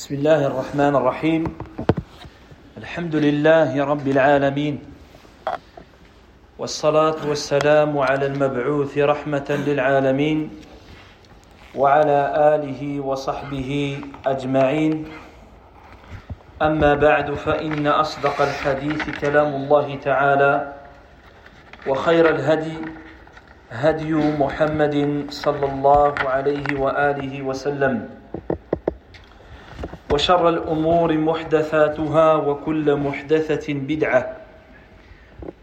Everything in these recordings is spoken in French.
بسم الله الرحمن الرحيم. الحمد لله رب العالمين. والصلاة والسلام على المبعوث رحمة للعالمين وعلى آله وصحبه أجمعين. أما بعد فإن أصدق الحديث كلام الله تعالى وخير الهدي هدي محمد صلى الله عليه وآله وسلم. وشر الأمور محدثاتها وكل محدثة بدعة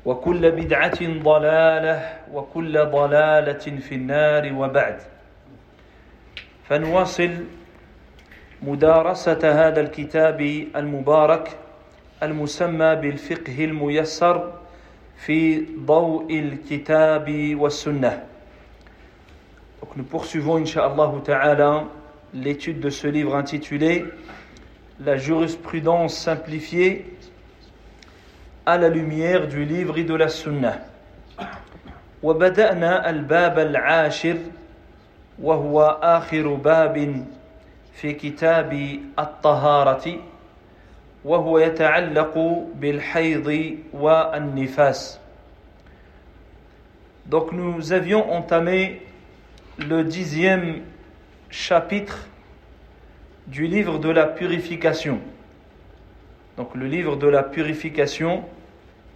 وكل بدعة ضلالة وكل ضلالة في النار وبعد. فنواصل مدارسة هذا الكتاب المبارك المسمى بالفقه الميسر في ضوء الكتاب والسنة. Donc nous poursuivons, Inch'Allah Ta'ala, l'étude de ce livre intitulé La jurisprudence simplifiée à la lumière du livre et de la Sunna. وبدأنا الباب العاشر وهو آخر باب في كتاب الطهارة وهو يتعلق بالحيض والنفاس. Donc nous avions entamé le dixième chapitre du livre de la purification. Donc le livre de la purification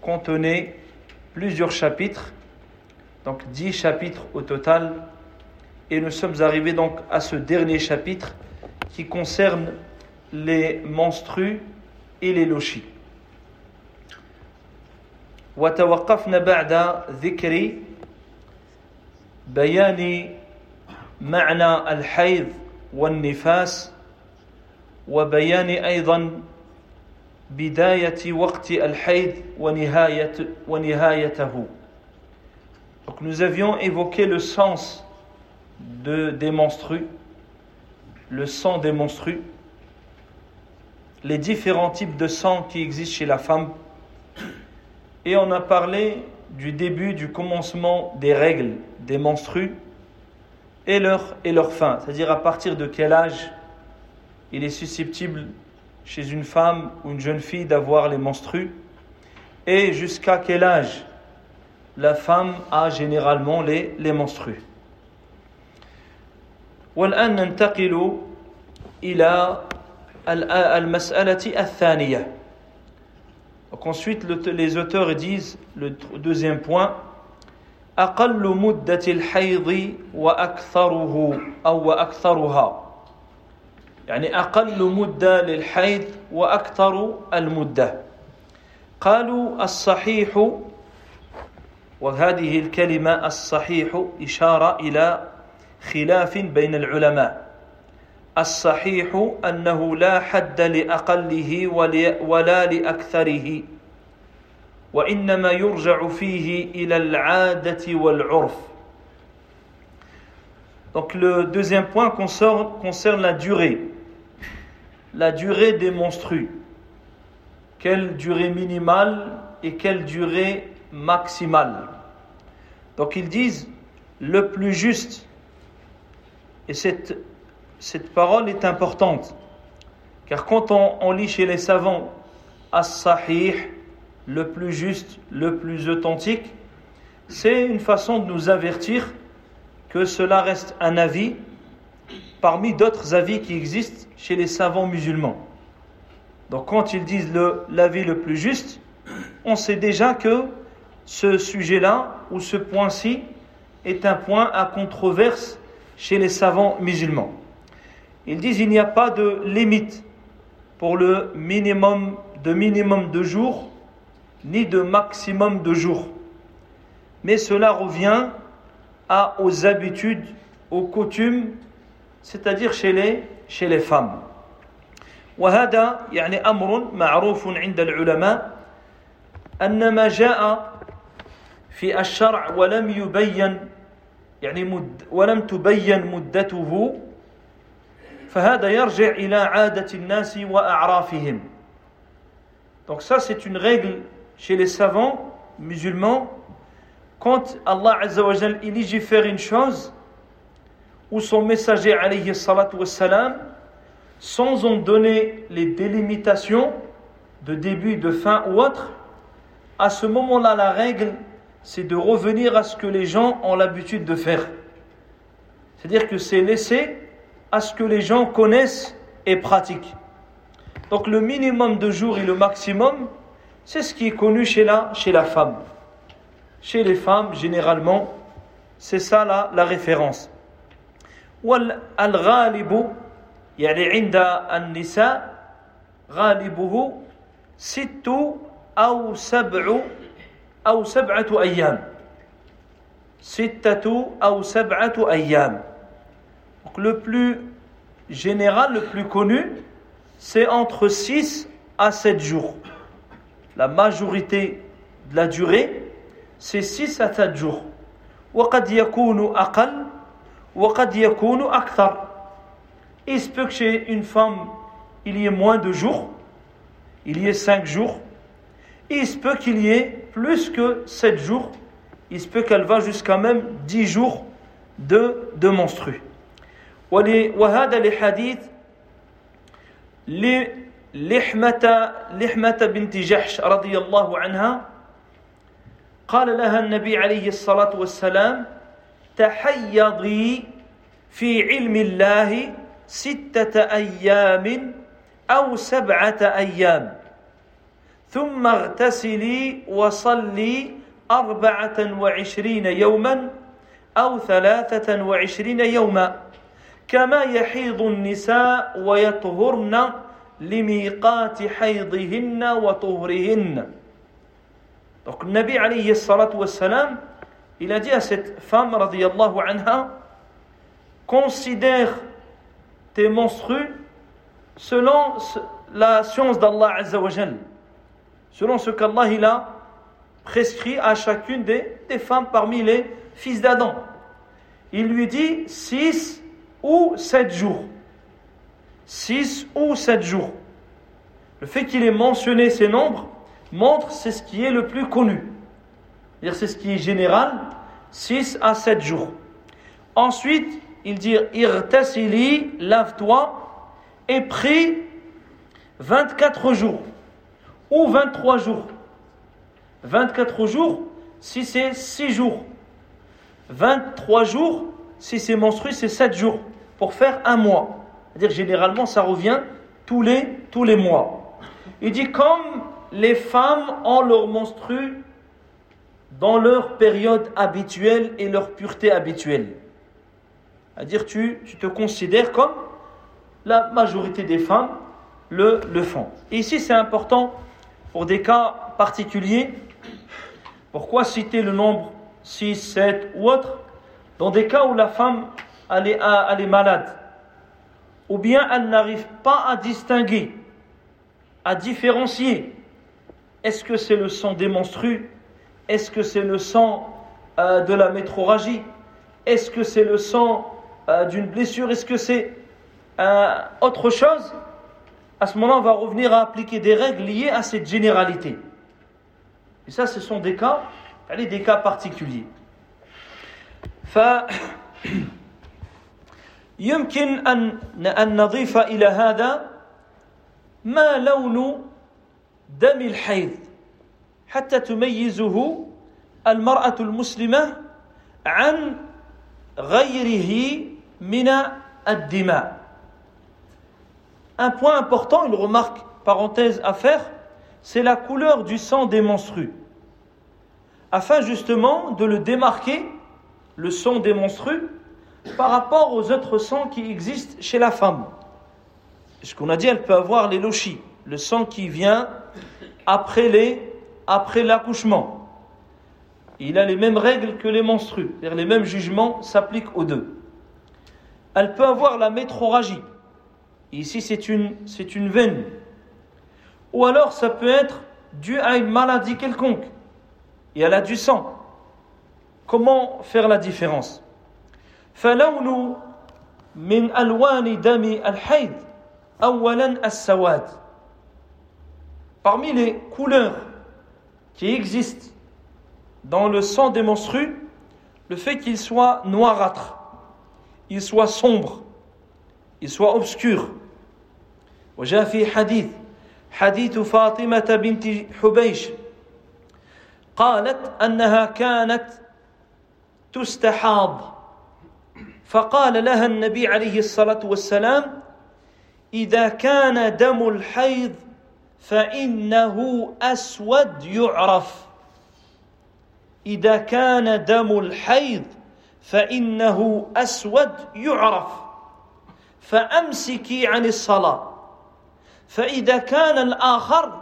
contenait plusieurs chapitres, donc dix chapitres au total, et nous sommes arrivés donc à ce dernier chapitre qui concerne les menstrues et les lochis. وتوقفنا بعد ذكر بيان معنى الحيض والنفاس وبيان أيضا بداية وقت الحيض ونهاية ونهايته. Donc nous avions évoqué le sens de, des menstrues, le sang des menstrues, les différents types de sang qui existent chez la femme, et on a parlé du début, du commencement des règles des menstrues et leur, et leur fin, c'est-à-dire à partir de quel âge il est susceptible chez une femme ou une jeune fille d'avoir les menstrues et jusqu'à quel âge la femme a généralement les, les menstrues. والآن ننتقل إلى المسألة الثانية. Donc ensuite les auteurs disent le deuxième point أقل مدة الحيض وأكثره أو وأكثرها يعني أقل مدة للحيض وأكثر المدة. قالوا الصحيح وهذه الكلمة الصحيح إشارة إلى خلاف بين العلماء. الصحيح أنه لا حد لأقله ولا لأكثره وإنما يرجع فيه إلى العادة والعرف. Donc le deuxième point concerne, concerne la durée. La durée des menstrues. Quelle durée minimale et quelle durée maximale. Donc ils disent le plus juste. Et cette, cette parole est importante. Car quand on, lit chez les savants as-sahih, le plus juste, le plus authentique, c'est une façon de nous avertir que cela reste un avis parmi d'autres avis qui existent chez les savants musulmans. Donc quand ils disent l'avis le, le plus juste, on sait déjà que ce sujet-là ou ce point-ci est un point à controverse chez les savants musulmans. Ils disent il n'y a pas de limite pour le minimum de minimum de jours ni de maximum de jours. Mais cela revient à, aux habitudes, aux coutumes, c'est-à-dire chez les, chez les femmes. وهذا يعني أمر معروف عند العلماء أن ما جاء في الشرع ولم يبين يعني مد ولم تبين مدته فهذا يرجع إلى عادة الناس وأعرافهم Donc ça c'est une règle chez les savants musulmans quand Allah Azza wa Jal, il légifère une chose ou son messager alayhi salatu wassalam sans en donner les délimitations de début, de fin ou autre, à ce moment-là, la règle, c'est de revenir à ce que les gens ont l'habitude de faire. C'est-à-dire que c'est laisser à ce que les gens connaissent et pratiquent. Donc le minimum de jours et le maximum, c'est ce qui est connu chez la, chez la femme. Chez les femmes, généralement, c'est ça la, la référence. والغالب يعني عند النساء غالبه ست أو سبع أو سبعة أيام ستة أو سبعة أيام Donc le plus général, le plus connu, c'est entre 6 à 7 jours. La majorité de la durée, c'est 6 à 7 jours. وقد يكون أقل وقد يكون أكثر. Il se peut que chez une femme, il y ait moins de jours, il y ait 5 jours. Il se peut qu'il y ait plus que 7 jours. Il se peut qu'elle va jusqu'à même 10 jours de, de menstru. وهذا لحديث لحمة لحمة بنت جحش رضي الله عنها قال لها النبي عليه الصلاة والسلام تحيضي في علم الله ستة أيام أو سبعة أيام. ثم اغتسلي وصلي أربعة وعشرين يوما أو ثلاثة وعشرين يوما. كما يحيض النساء ويطهرن لميقات حيضهن وطهرهن. Donc le Nabi alayhi salatu wassalam, il a dit à cette femme radiyallahu anha, considère tes menstrues selon la science d'Allah azza wa jal, selon ce qu'Allah a prescrit à chacune des, des femmes parmi les fils d'Adam. Il lui dit 6 ou 7 jours. 6 ou 7 jours. Le fait qu'il ait mentionné ces nombres montre c'est ce qui est le plus connu. C'est ce qui est général, 6 à 7 jours. Ensuite, il dit irtasili, lave-toi, et prie 24 jours ou 23 jours. 24 jours si c'est 6 jours. 23 jours si c'est menstrué, c'est 7 jours pour faire un mois. C'est-à-dire généralement ça revient tous les, tous les mois. Il dit comme les femmes ont leur menstru dans leur période habituelle et leur pureté habituelle. C'est-à-dire tu, tu te considères comme la majorité des femmes le, le font. Et ici c'est important pour des cas particuliers. Pourquoi citer le nombre 6, 7 ou autre? Dans des cas où la femme elle est, elle est malade, ou bien elle n'arrive pas à distinguer, à différencier est-ce que c'est le sang des menstrues Est-ce que c'est le sang euh, de la métroragie Est-ce que c'est le sang euh, d'une blessure Est-ce que c'est euh, autre chose À ce moment-là, on va revenir à appliquer des règles liées à cette généralité. Et ça, ce sont des cas, allez, des cas particuliers. يمكن أن أن نضيف إلى هذا ما لون دم الحيض حتى تميزه المرأة المسلمة عن غيره من الدماء Un point important, une remarque parenthèse à faire, c'est la couleur du sang des menstrues. Afin justement de le démarquer, le sang des menstrues, par rapport aux autres sangs qui existent chez la femme. Ce qu'on a dit, elle peut avoir les lochis, le sang qui vient après les après l'accouchement. Il a les mêmes règles que les menstrues, c'est-à-dire les mêmes jugements s'appliquent aux deux. Elle peut avoir la métroragie. Ici, c'est une, c'est une veine. Ou alors, ça peut être dû à une maladie quelconque. Et elle a du sang. Comment faire la différence فلون من ألوان دم الحيض أولا السواد Parmi les couleurs qui existent dans le sang des menstrues, le fait qu'il soit noirâtre, il soit sombre, il soit obscur, وجاء في حديث حديث فاطمة بنت حبيش قالت أنها كانت تستحاض فقال لها النبي عليه الصلاة والسلام إذا كان دم الحيض فإنه أسود يعرف. إذا كان دم الحيض فإنه أسود يعرف. فأمسكي عن الصلاة. فإذا كان الآخر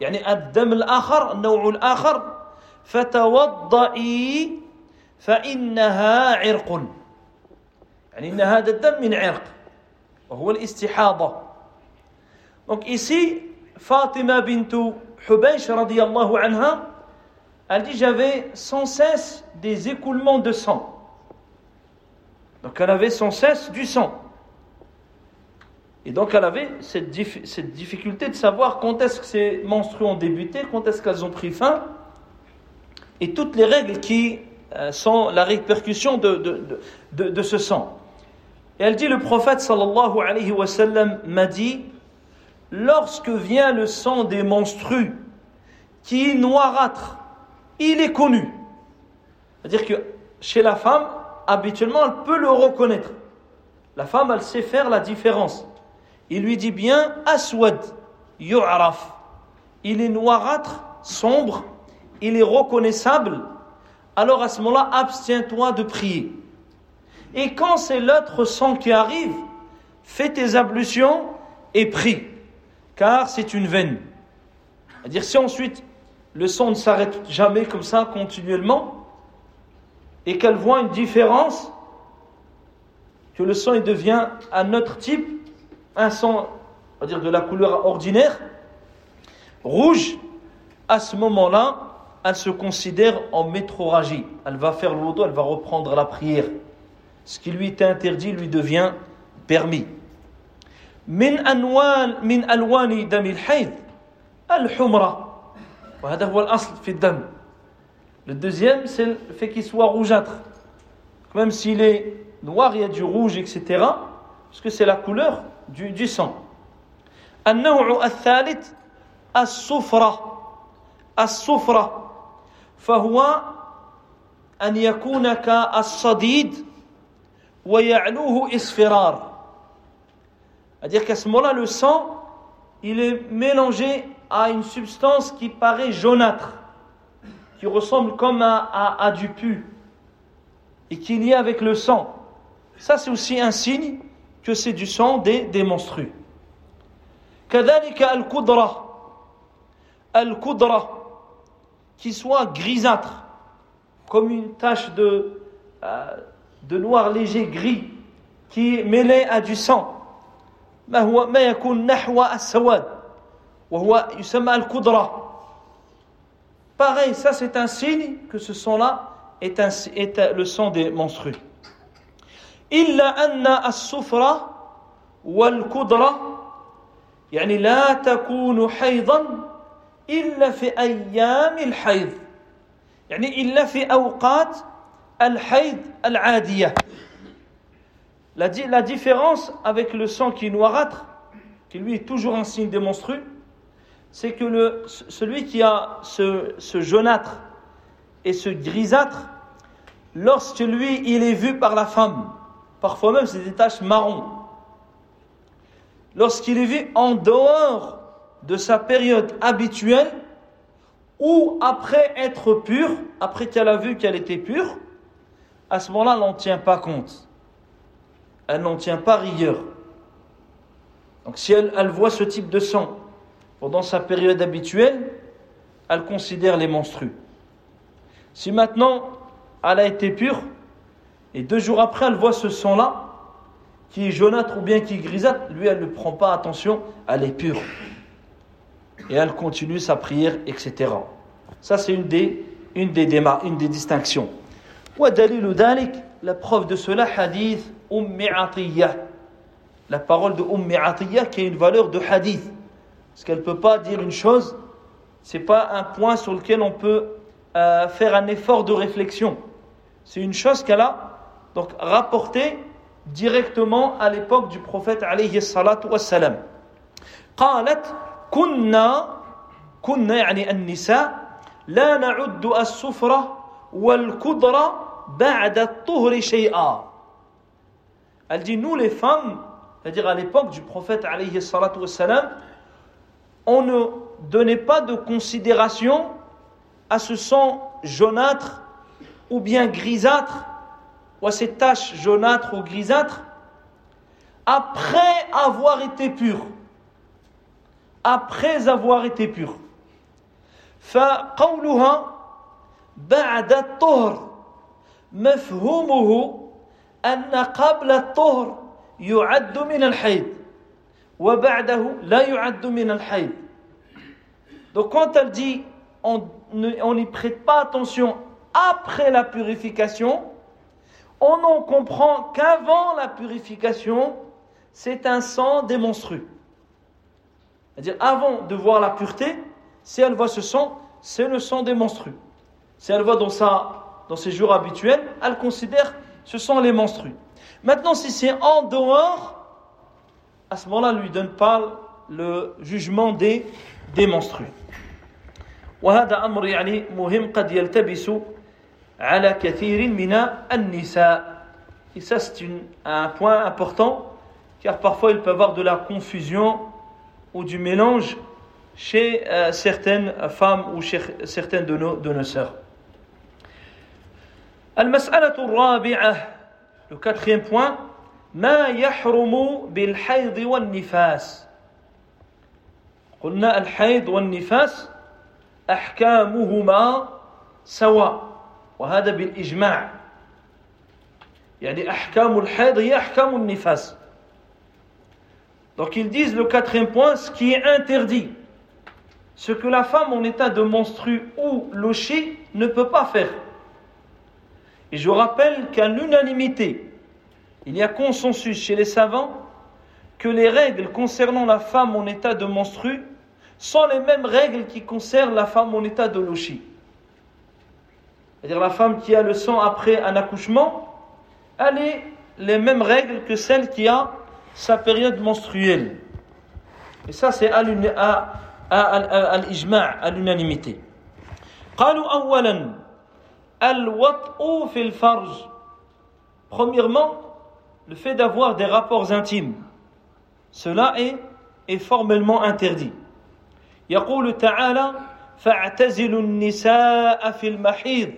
يعني الدم الآخر النوع الآخر فتوضئي فإنها عرق. يعني إن هذا الدم من عرق وهو الاستحاضة. Donc ici, Fatima bintu Hubaysh radiallahu anha, elle dit j'avais sans cesse des écoulements de sang. Donc elle avait sans cesse du sang. Et donc elle avait cette, difficulté de savoir quand est-ce que ces menstrues ont débuté, quand est-ce qu'elles ont pris fin, et toutes les règles qui euh, sont la répercussion de, de, ce sang. Et elle dit, le prophète sallallahu alayhi wa sallam m'a dit, lorsque vient le sang des menstrues qui est noirâtre, il est connu. C'est-à-dire que chez la femme, habituellement, elle peut le reconnaître. La femme, elle sait faire la différence. Il lui dit bien, aswad, yu'araf. Il est noirâtre, sombre, il est reconnaissable. Alors à ce moment-là, abstiens-toi de prier. Et quand c'est l'autre sang qui arrive, fais tes ablutions et prie, car c'est une veine. C'est-à-dire si ensuite le sang ne s'arrête jamais comme ça continuellement, et qu'elle voit une différence, que le sang il devient un autre type, un sang, on va dire de la couleur ordinaire, rouge, à ce moment-là, elle se considère en métroragie. Elle va faire wudu, elle va reprendre la prière ce qui lui était interdit lui devient permis. من أنوال من ألوان دم الحيض الحمرة. وهذا هو الأصل في الدم. Le deuxième c'est le سوا qu'il soit سي لي نوار يا noir روج y باسكو سي لا etc دو que c'est النوع الثالث الصفرة. الصفرة. فهو أن يكون كالصديد ويعلوه إصفرار. c'est-à-dire qu'à ce moment-là, le sang, il est mélangé à une substance qui paraît jaunâtre, qui ressemble comme à, du pu, et qui est lié avec le sang. Ça, c'est aussi un signe que c'est du sang des, des menstrues. كذلك القدرة القدرة qui soit grisâtre comme une tache de, euh, de noir léger gris qui est mêlé à du sang ما هو ما يكون نحو السواد وهو يسمى الكدرة pareil ça c'est un signe que ce sang là est, un, est le sang des menstrues. إلا أن الصفرة والكدرة يعني لا تكون حيضا إلا في أيام الحيض. يعني إلا في أوقات al-hayd al-adiyah. La, différence avec le sang qui est noirâtre, qui lui est toujours un signe des c'est que celui qui a ce, ce jaunâtre et ce grisâtre, lorsque lui, il est vu par la femme, parfois même c'est des taches marron, lorsqu'il est vu en dehors de sa période habituelle, ou après être pur, après qu'elle a vu qu'elle était pure, à ce moment-là, elle n'en tient pas compte elle n'en tient pas rigueur. Donc si elle, voit ce type de sang pendant sa période habituelle, elle considère les menstrues. Si maintenant elle a été pure, et deux jours après elle voit ce sang-là, qui est jaunâtre ou bien qui est grisâtre, lui elle ne prend pas attention, elle est pure. Et elle continue sa prière, etc. Ça c'est une des, une des, démarches, une des distinctions. La preuve de cela, hadith Umm Atiyah la parole de Umm Atiyah qui a une valeur de hadith parce qu'elle ne peut pas dire une chose c'est pas un point sur lequel on peut euh, faire un effort de réflexion c'est une chose qu'elle a donc rapportée directement à l'époque du prophète alayhi salatu wassalam قالت كنا كنا يعني النساء لا نعد السفرة والكدرة بعد الطهر شيئا Elle dit, nous les femmes, c'est-à-dire à, l'époque du prophète alayhi salatu wassalam, on ne donnait pas de considération à ce sang jaunâtre ou bien grisâtre, ou à ces taches jaunâtres ou grisâtres, après avoir été pur. Après avoir été pur. فقولها بعد الطهر مفهومه أن قبل الطهر يعد من الحيض وبعده لا يعد من الحيض Donc quand elle dit on n'y prête pas attention après la purification, on en comprend qu'avant la purification, c'est un sang démonstru. C'est-à-dire avant de voir la pureté, si elle voit ce sang, c'est le sang démonstru. Si elle voit dans, sa, dans ses jours habituels, elle considère ce sont les menstrues. Maintenant, si c'est en dehors, à ce moment-là, ne lui donne pas le jugement des, des menstrues. وهذا أمر يعني مهم قد يلتبس على كثير من النساء. Et ça, c'est un point important, car parfois il peut y avoir de la confusion ou du mélange chez euh, certaines femmes ou chez certaines de nos, de nos sœurs. المسألة الرابعة le quatrième point ما يحرم بالحيض والنفاس قلنا الحيض والنفاس أحكامهما سواء وهذا بالإجماع يعني أحكام الحيض هي أحكام النفاس Donc ils disent le quatrième point, ce qui est interdit, ce que la femme en état de menstru ou locher ne peut pas faire. Et je rappelle qu'à l'unanimité, il y a consensus chez les savants que les règles concernant la femme en état de menstru sont les mêmes règles qui concernent la femme en état de lochi. C'est-à-dire la femme qui a le sang après un accouchement, elle est les mêmes règles que celle qui a sa période menstruelle. Et ça, c'est à l'unanimité Premièrement, le fait d'avoir des rapports intimes, cela est, est formellement interdit. يقول تعالى فاعتزلوا النساء في المحيض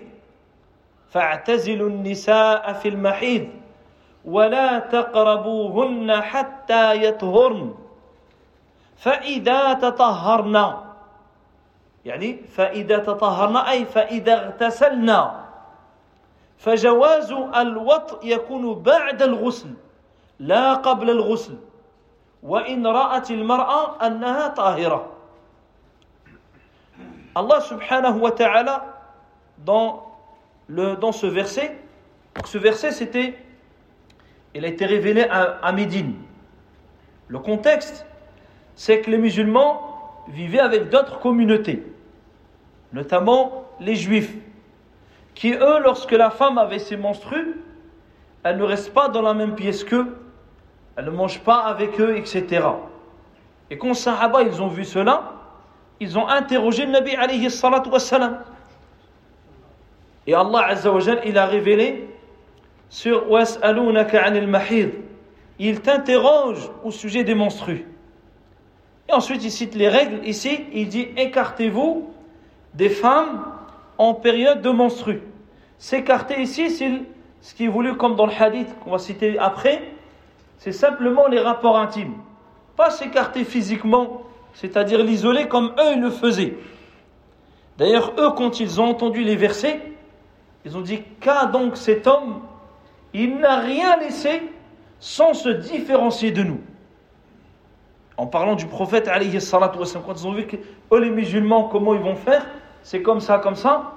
فاعتزلوا النساء في المحيض ولا تقربوهن حتى يطهرن فإذا تطهرن يعني فإذا تطهرنا أي فإذا اغتسلنا. فجواز الوط يكون بعد الغسل لا قبل الغسل. وإن رأت المرأة أنها طاهرة. الله سبحانه وتعالى dans le dans ce verset ce verset c'était il a été révélé à, à Médine. Le contexte c'est que les musulmans vivaient avec d'autres communautés, notamment les juifs qui eux, lorsque la femme avait ses menstrues, elle ne reste pas dans la même pièce qu'eux, elle ne mange pas avec eux, etc. Et quand Sahaba ils ont vu cela, ils ont interrogé le Nabi alayhi salatu wassalam. Et Allah il a révélé sur Was'alunaka anil mahid. Il t'interroge au sujet des menstrues. Ensuite il cite les règles. Ici, il dit écartez-vous des femmes en période de menstrues. S'écarter ici, c'est ce qui est voulu comme dans le hadith qu'on va citer après, c'est simplement les rapports intimes. Pas s'écarter physiquement, c'est-à-dire l'isoler comme eux le faisaient. D'ailleurs, eux, quand ils ont entendu les versets, ils ont dit Qu'a donc cet homme? Il n'a rien laissé sans se différencier de nous. En parlant du prophète, quand ils ont vu que eux, les musulmans, comment ils vont faire, c'est comme ça, comme ça,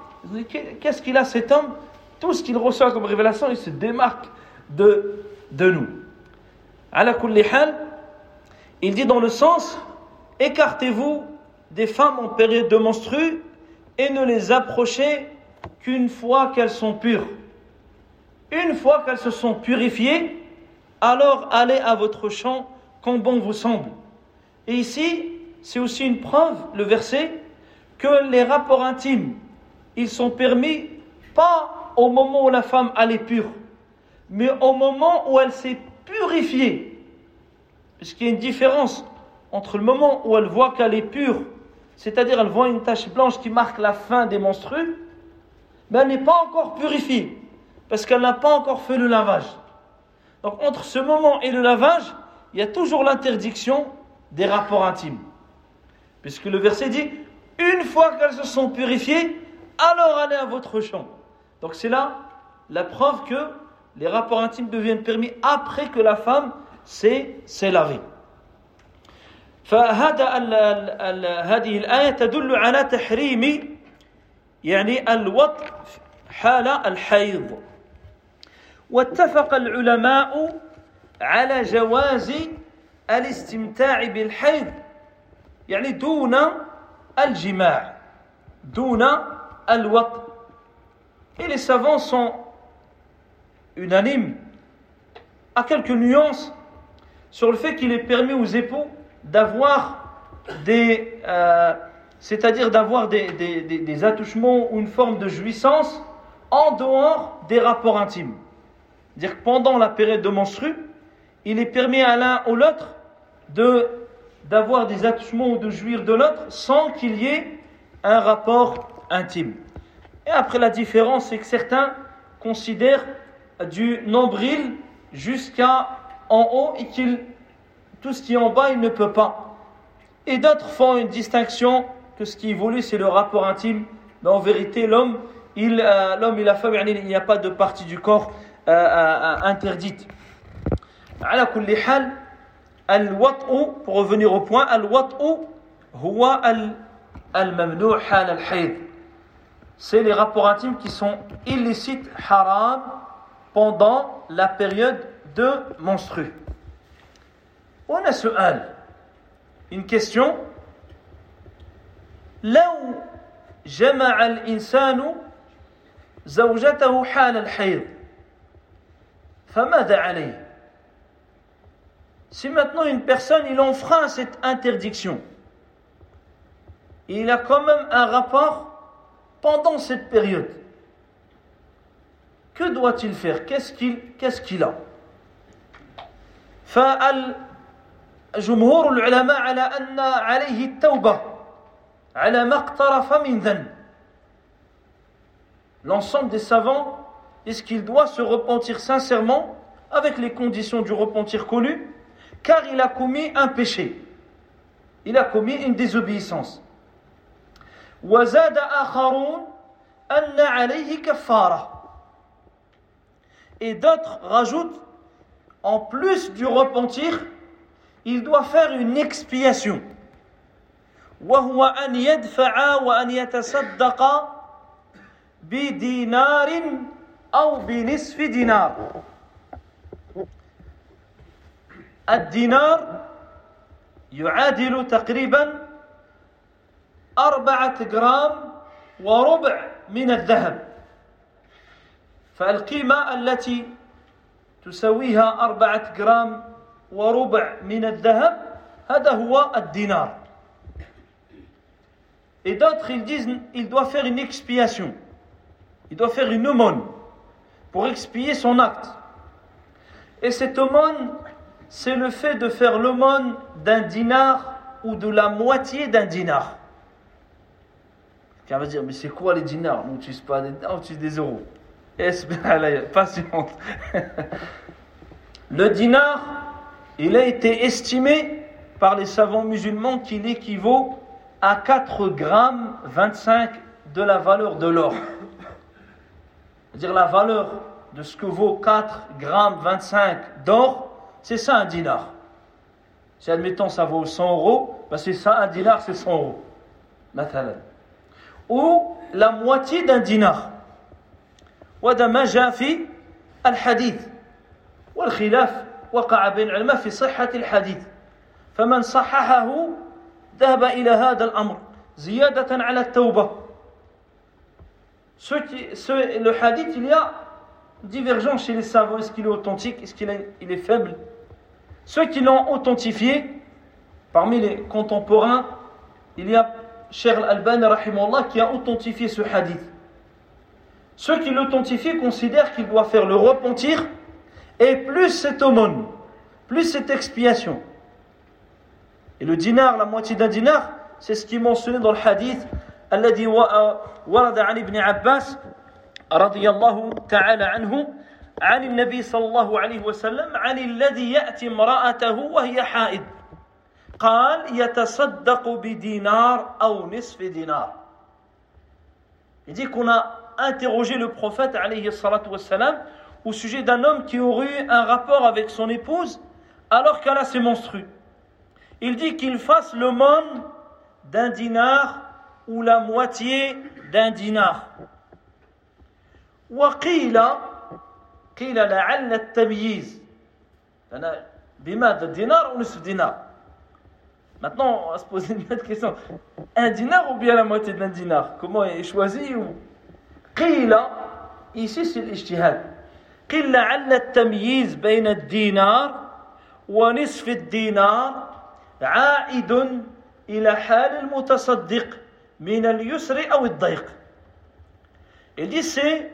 Qu'est-ce qu'il a cet homme? Tout ce qu'il reçoit comme révélation, il se démarque de, de nous. Il dit dans le sens écartez-vous des femmes en période de menstru et ne les approchez qu'une fois qu'elles sont pures. Une fois qu'elles se sont purifiées, alors allez à votre champ quand bon vous semble. Et ici, c'est aussi une preuve, le verset, que les rapports intimes, ils sont permis pas au moment où la femme est pure, mais au moment où elle s'est purifiée. Puisqu'il y a une différence entre le moment où elle voit qu'elle est pure, c'est-à-dire elle voit une tache blanche qui marque la fin des menstrues, mais elle n'est pas encore purifiée, parce qu'elle n'a pas encore fait le lavage. Donc entre ce moment et le lavage, il y a toujours l'interdiction des rapports intimes. Puisque le verset dit, une fois qu'elles se sont purifiées, alors allez à votre champ. Donc c'est là la preuve que les rapports intimes deviennent permis après que la femme s'est lavée. فهذا هذه الآية تدل على تحريم يعني الوطء حال الحيض واتفق العلماء على جواز الاستمتاع بالحيض يعني دون الجماع دون الوطء Et les savants sont unanimes à quelques nuances sur le fait qu'il est permis aux époux d'avoir des, euh, c'est-à-dire d'avoir des, des, des, attouchements ou une forme de jouissance en dehors des rapports intimes. C'est-à-dire que pendant la période de menstru, il est permis à l'un ou l'autre d'avoir des attouchements ou de jouir de l'autre sans qu'il y ait un rapport intime. Et après la différence, c'est que certains considèrent du nombril jusqu'à en haut et qu'il tout ce qui est en bas, il ne peut pas. Et d'autres font une distinction que ce qui évolue, c'est le rapport intime. Mais en vérité, l'homme, euh, et la femme, il n'y a pas de partie du corps euh, euh, interdite. على كل حال الوطء pour revenir au point الوطء هو الممنوع حال الحيض c'est les rapports intimes qui sont illicites haram pendant la période de menstru هنا سؤال une question لو جمع الإنسان زوجته حال الحيض فماذا عليه Si maintenant une personne, il enfreint cette interdiction, il a quand même un rapport pendant cette période, que doit-il faire Qu'est-ce qu'il qu'est-ce qu'il a جمهور العلماء على أن عليه التوبة على ما اقترف من ذنب L'ensemble des savants disent qu'il doit se repentir sincèrement avec les conditions du repentir connu, car il a commis un péché. Il a commis une désobéissance. وزاد آخرون أن عليه كفارة. Et d'autres rajoutent, en plus du repentir, il doit faire une expiation. وهو أن يدفع وأن يتصدق بدينار أو بنصف دينار. الدينار يعادل تقريبا أربعة جرام وربع من الذهب فالقيمة التي تساويها أربعة جرام وربع من الذهب هذا هو الدينار Et d'autres, ils disent, il doit faire une expiation. Il doit faire une aumône pour expier son acte. Et cette aumône, c'est le fait de faire l'aumône d'un dinar ou de la moitié d'un dinar. Quelqu'un va dire, mais c'est quoi les dinars? On n'utilise pas des dinars, on utilise des euros. Patiente. Le dinar, il a été estimé par les savants musulmans qu'il équivaut à 4 grammes 25 de la valeur de l'or. C'est-à-dire la valeur de ce que vaut 4 grammes 25 d'or, c'est ça un dinar. Si admettons ça vaut 100 euros, ben c'est ça un dinar, c'est 100 euros. Ou la moitié d'un dinar. وهذا ما جاء في الحديث والخلاف وقع بين العلماء في صحة الحديث فمن صححه ذهب إلى هذا الأمر زيادة على التوبة Ceux qui, ceux, le hadith, il y a divergence chez les savants. Est-ce qu'il est authentique Est-ce qu'il est, il est faible Ceux qui l'ont authentifié, Parmi les contemporains, il y a Cheikh Al-Albani qui a authentifié ce hadith. Ceux qui l'authentifient considèrent qu'il doit faire le repentir et plus cette aumône, plus cette expiation. Et le dinar, la moitié d'un dinar, c'est ce qui est mentionné dans le hadith الذي ورد عن ابن عباس رضي الله تعالى عنه عن النبي صلى الله عليه وسلم عن الذي يأتي امرأته وهي حائض قال يتصدق بدينار أو نصف دينار Il dit qu'on a interrogé le prophète alayhi salatu wassalam au sujet d'un homme qui aurait eu un rapport avec son épouse alors qu'elle a ses menstrues. Il dit qu'il fasse le l'aumône d'un dinar ou la moitié d'un dinar. وقيل قيل لعل التمييز بماذا دينار ou نصف dinar Maintenant, on va se poser une autre question. Un dinar ou bien la moitié d'un dinar Comment est choisi ou قيل ici c'est l'ijtihad قيل لعل التمييز بين الدينار ونصف الدينار عائد إلى حال المتصدق من اليسر أو الضيق Il dit c'est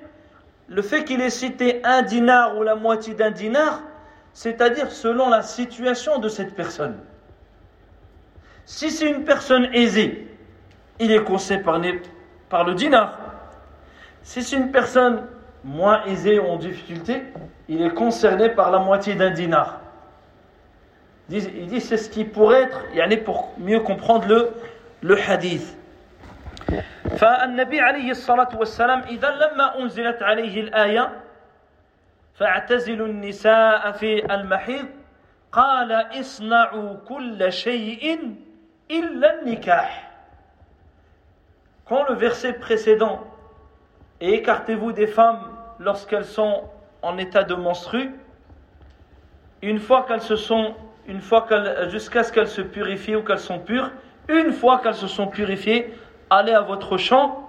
le fait qu'il ait cité un dinar ou la moitié d'un dinar, c'est-à-dire selon la situation de cette personne. Si c'est une personne aisée, il est concerné par le dinar. Si c'est une personne moins aisée ou en difficulté, il est concerné par la moitié d'un dinar. Il dit c'est ce qui pourrait être, il y en a pour mieux comprendre le, le hadith. فالنبي عليه الصلاة والسلام إذا لما أنزلت عليه الآية فاعتزلوا النساء في المحيض قال اصنعوا كل شيء إلا النكاح Quand le verset précédent et écartez-vous des femmes lorsqu'elles sont en état de menstru, une fois qu'elles se sont, une fois qu'elles, jusqu'à ce qu'elles se purifient ou qu'elles sont pures, une fois qu'elles se sont purifiées, allez à votre champ,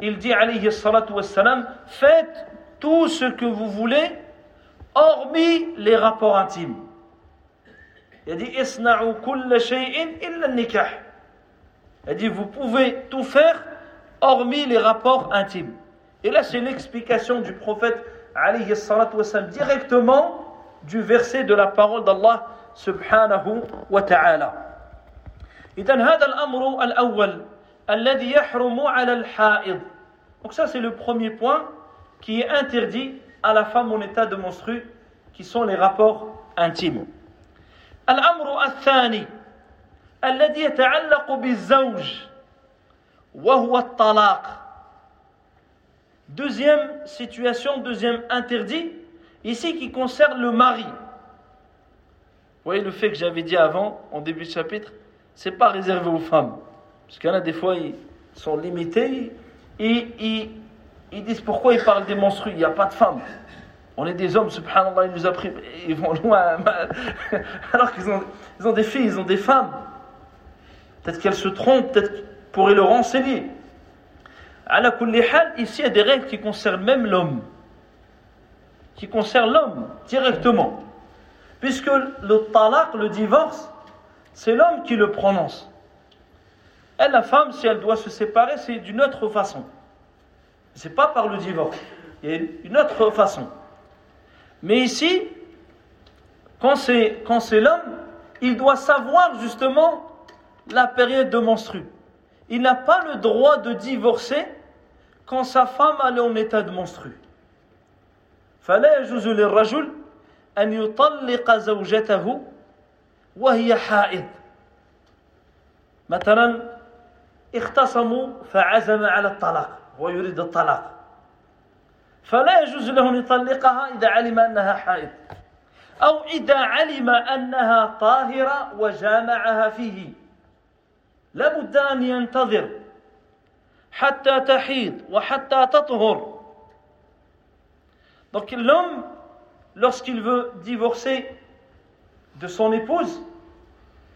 il dit alayhi salatu wassalam, faites tout ce que vous voulez, hormis les rapports intimes. Il a dit isna'u kulla shay'in illa nikah. Il a dit vous pouvez tout faire hormis les rapports intimes. Et là c'est l'explication du prophète alayhi salatu wassalam directement du verset de la parole d'Allah subhanahu wa ta'ala. إذن هذا الأمر الأول donc ça c'est le premier point qui est interdit à la femme en état de menstru qui sont les rapports intimes. الأمر الثاني الذي يتعلق بالزوج وهو الطلاق Deuxième situation, deuxième interdit, ici qui concerne le mari. Vous voyez le fait que j'avais dit avant, en début de chapitre, c'est pas réservé aux femmes. Parce qu'il y en a des fois, ils sont limités et ils, disent pourquoi ils parlent des monstrues Il n'y a pas de femmes. On est des hommes, subhanallah, il nous a ils vont loin, alors qu'ils ont, ils des filles, ils ont des femmes. Peut-être qu'elles se trompent, peut-être pourraient le renseigner. À la ici il y a des règles qui concernent même l'homme, qui concernent l'homme directement. Puisque le talaq, le divorce, c'est l'homme qui le prononce. Elle, la femme, si elle doit se séparer, c'est d'une autre façon. C'est pas par le divorce. Il y a une autre façon. Mais ici, quand c'est, quand c'est l'homme, il doit savoir justement la période de menstru. Il n'a pas le droit de divorcer quand sa femme est en état de menstru. فلا يجوز للرجل أن يطلق زوجته وهي حائض مثلا اختصموا فعزم على الطلاق ويريد الطلاق. فلا يجوز له أن يطلقها إذا علم أنها حائض. أو إذا علم أنها طاهرة وجامعها فيه. لابد أن ينتظر حتى تحيض وحتى تطهر. Donc l'homme, lorsqu'il veut divorcer de son épouse,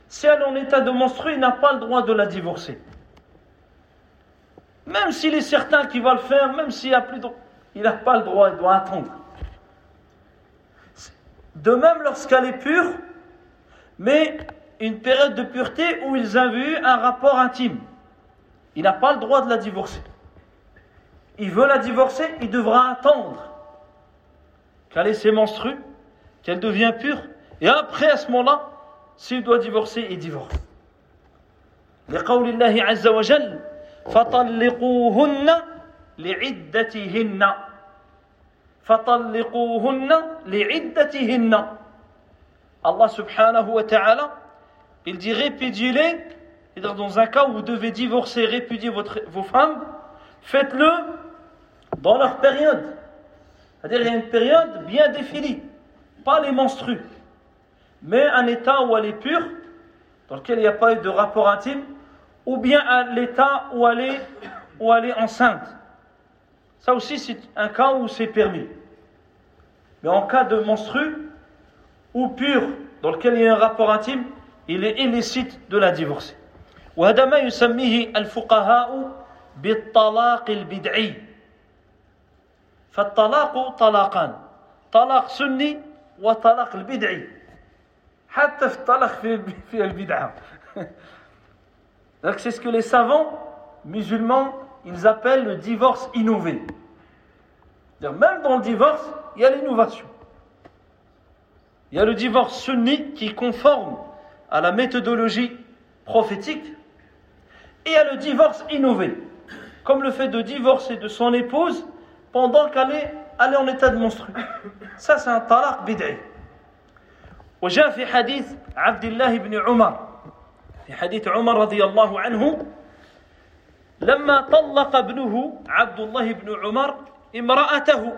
si elle est en état de menstru, il n'a pas le droit de la divorcer. Même s'il est certain qu'il va le faire, même s'il a plus de... Il n'a pas le droit, il doit attendre. De même lorsqu'elle est pure, mais une période de pureté où ils avaient eu un rapport intime. Il n'a pas le droit de la divorcer. Il veut la divorcer, il devra attendre qu'elle ait ses menstrues, qu'elle devient pure, et après à ce moment-là, s'il doit divorcer, il divorce. لقول الله عز وجل فطلقوهن لعدتهن فطلقوهن لعدتهن Allah subhanahu wa ta'ala il dit répudiez-les dans un cas où vous devez divorcer répudier votre, vos femmes faites-le dans leur période c'est-à-dire il y a une période bien définie pas les menstrues mais un état où elle est pure dans lequel il n'y a pas eu de rapport intime ou bien à l'état où elle est, où elle est enceinte. Ça aussi, c'est un cas où c'est permis. Mais en cas de menstru ou pur, dans lequel il y a un rapport intime, il est illicite de la divorcer. وهذا ما يسميه الفقهاء بالطلاق البدعي فالطلاق طلاقان طلاق سني وطلاق البدعي حتى في الطلاق في البدعه c'est ce que les savants musulmans, ils appellent le divorce innové. Même dans le divorce, il y a l'innovation. Il y a le divorce sunni qui est conforme à la méthodologie prophétique. Et il y a le divorce innové, comme le fait de divorcer de son épouse pendant qu'elle est, en état de monstru. Ça, c'est un talaq bid'i. وجاء في حديث عبد الله بن عمر في حديث عمر رضي الله عنه لما طلق ابنه عبد الله بن عمر امرأته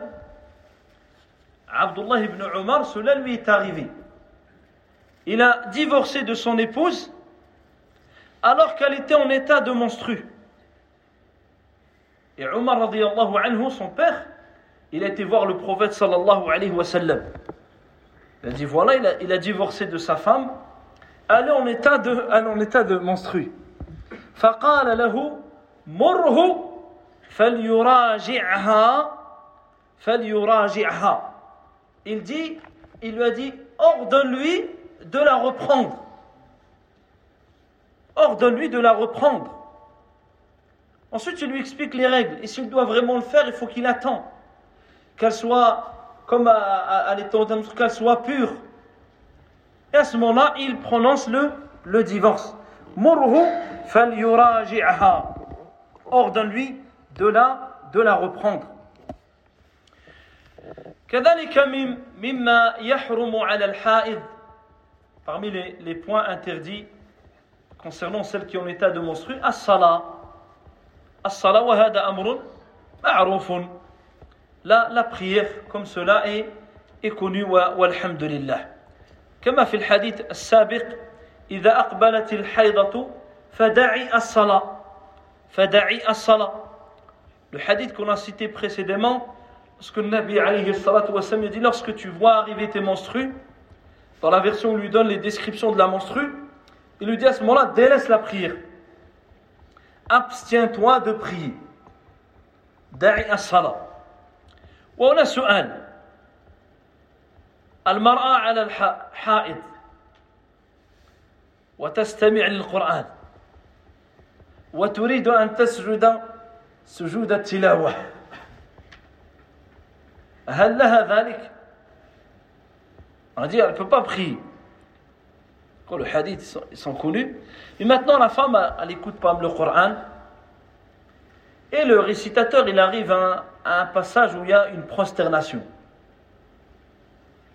عبد الله بن عمر cela lui est arrivé il a divorcé de son épouse alors qu'elle était en état de monstru et Omar radiallahu anhu son père il a été voir le prophète sallallahu alayhi wa sallam il a dit voilà il a, il a divorcé de sa femme elle est en état de, elle en état de menstru. فقال له مره فليراجعها فليراجعها il dit il lui a dit ordonne-lui de la reprendre ordonne-lui de la reprendre ensuite il lui explique les règles et s'il doit vraiment le faire il faut qu'il attend qu'elle soit comme à, à, à l'état qu'elle soit pure et à ce moment-là, il prononce le, le divorce. Murhu falyuraji'ha. Ordonne-lui de la, de la reprendre. كذلك مما يحرم على الحائض parmi les, les points interdits concernant celles qui ont état de monstru as-sala as-sala wa hada amrun ma'rufun la, la prière comme cela est, est connu wa, walhamdulillah كما في الحديث السابق إذا أقبلت الحيضة فدعي الصلاة فدعي الصلاة Le hadith qu'on a cité précédemment, lorsque le Nabi alayhi salatu wassalam dit lorsque tu vois arriver tes menstrues, dans la version où il lui donne les descriptions de la menstrue, il lui dit à ce moment-là, délaisse la prière. Abstiens-toi de prier. Da'i as-salat. وهنا سؤال المرأة على الحائط وتستمع للقرآن وتريد أن تسجد سجود التلاوة هل لها ذلك؟ On dit, elle ne peut pas prier. Quand le hadith, ils sont, ils sont connus. Et maintenant, la femme, elle n'écoute pas le Coran. Et le récitateur, il arrive à un, à un passage où il y a une prosternation.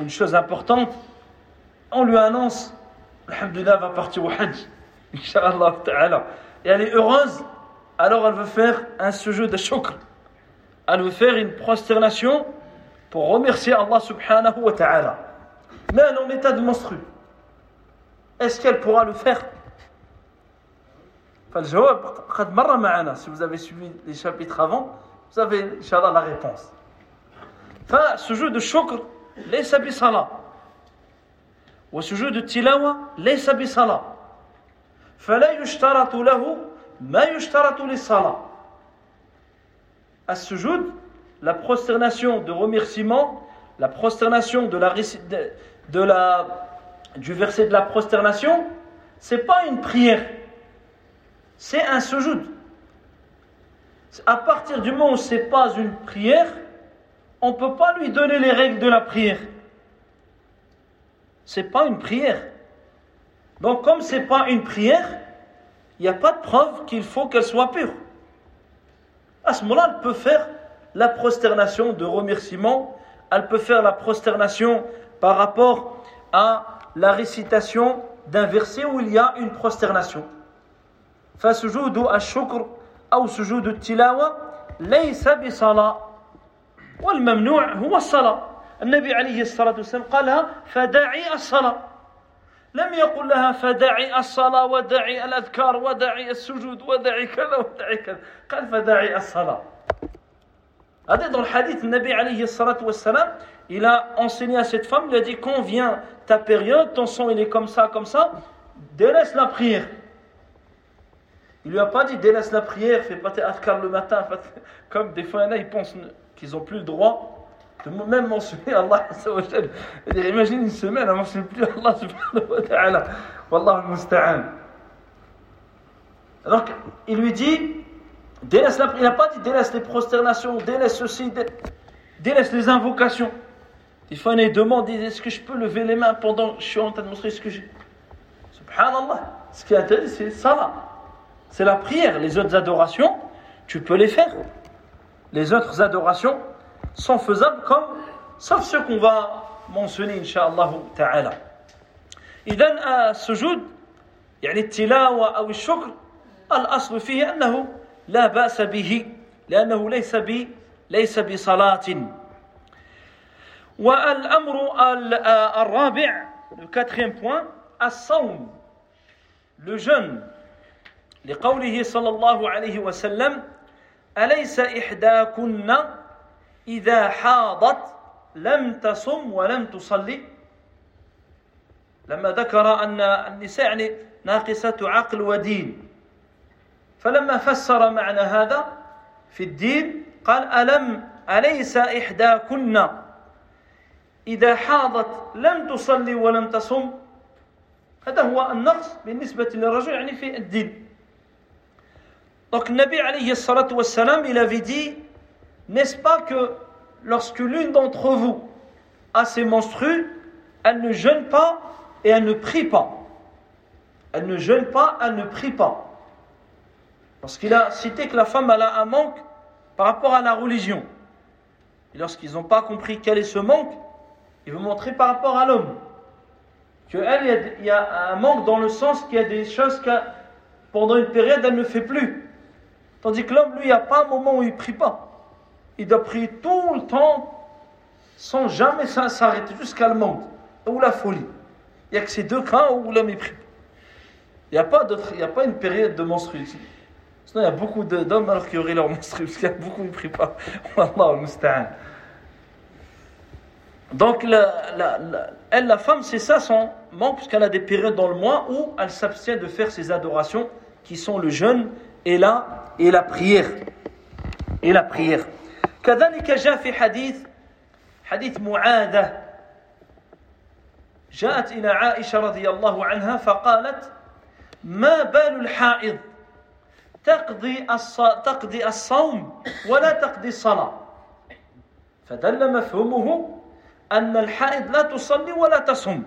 une chose importante, on lui annonce, Alhamdulillah va partir au Hajj, Inch'Allah ta'ala. Et elle est heureuse, alors elle veut faire un sujet de shukr. Elle veut faire une prosternation pour remercier Allah subhanahu wa ta'ala. Mais elle est en état de monstru. Est-ce qu'elle pourra le faire? Si vous avez suivi les chapitres avant, vous avez, Inch'Allah, la réponse. Enfin, ce jeu de shukr, ليس بصلاة وسجود التلاوة ليس بصلاة فلا يشترط له ما يشترط للصلاة السجود la prosternation de remerciement la prosternation de la, de, de la, du verset de la prosternation c'est pas une prière c'est un sujoud. À partir du moment où ce n'est pas une prière, on ne peut pas lui donner les règles de la prière. Ce n'est pas une prière. Donc comme ce n'est pas une prière, il n'y a pas de preuve qu'il faut qu'elle soit pure. À ce moment-là, elle peut faire la prosternation de remerciement, elle peut faire la prosternation par rapport à la récitation d'un verset où il y a une prosternation. فسجود الشكر أو سجود التلاوة ليس بصلاة والممنوع هو الصلاة. النبي عليه الصلاة والسلام قالها فداعي الصلاة. لم يقل لها فداعي الصلاة وداعي الأذكار وداعي السجود وداعي كذا وداعي كذا. قال فداعي الصلاة. هذا dans hadith النبي عليه الصلاة والسلام. Il a enseigné à cette femme il a dit quand vient ta période ton sang il est comme ça comme ça délaisse la prière. Il lui a pas dit délaisse la prière, fais pas tes adkar le matin. Comme des fois, il a, ils pensent qu'ils n'ont plus le droit de même mentionner Allah. Imagine une semaine, on ne mentionne plus Allah subhanahu wa ta'ala. Wallah al-musta'an. Donc, il lui dit, délaisse la prière. Il n'a pas dit délaisse les prosternations, délaisse ceci, délaisse les invocations. Il faut une demande, est-ce que je peux lever les mains pendant que je suis en train de montrer ce que j'ai? Subhanallah. Ce qui est interdit, c'est ça c'est la prière. Les autres adorations, tu peux les faire. Les autres adorations sont faisables comme, sauf ce qu'on va mentionner, inshallah ta'ala. إذن السجود يعني التلاوة أو الشكر الأصل فيه أنه لا بأس به لأنه ليس ب ليس بصلاة والأمر الرابع le quatrième point الصوم le jeûne لقوله صلى الله عليه وسلم أليس إحداكن إذا حاضت لم تصم ولم تصلي؟ لما ذكر أن النساء يعني ناقصة عقل ودين. فلما فسر معنى هذا في الدين قال ألم أليس إحداكن إذا حاضت لم تصلي ولم تصم؟ هذا هو النقص بالنسبة للرجل يعني في الدين. Donc Nabi alayhi salatu wassalam, il avait dit, n'est-ce pas que lorsque l'une d'entre vous a ses menstrues, elle ne jeûne pas et elle ne prie pas. Elle ne jeûne pas, elle ne prie pas. Parce qu'il a cité que la femme a un manque par rapport à la religion. Et lorsqu'ils n'ont pas compris quel est ce manque, il veut montrer par rapport à l'homme. Qu'elle, il y a un manque dans le sens qu'il y a des choses que pendant une période, elle ne fait plus. Tandis que l'homme, lui, il n'y a pas un moment où il ne prie pas. Il doit prier tout le temps, sans jamais s'arrêter, jusqu'à le monde, ou la folie. Il n'y a que ces deux cas où l'homme prie pas. Il n'y a, pas il a pas une période de menstru Sinon, il y a beaucoup d'hommes alors qui auraient leur menstru, parce y a beaucoup qui ne prient pas. Donc, la, la, elle, la femme, c'est ça son manque, puisqu'elle a des périodes dans le mois où elle s'abstient de faire ses adorations, qui sont le jeûne et la et la prière. Et la prière. كذلك جاء في حديث حديث معاذة جاءت إلى عائشة رضي الله عنها فقالت ما بال الحائض تقضي تقضي الصوم ولا تقضي الصلاة فدل مفهومه أن الحائض لا تصلي ولا تصوم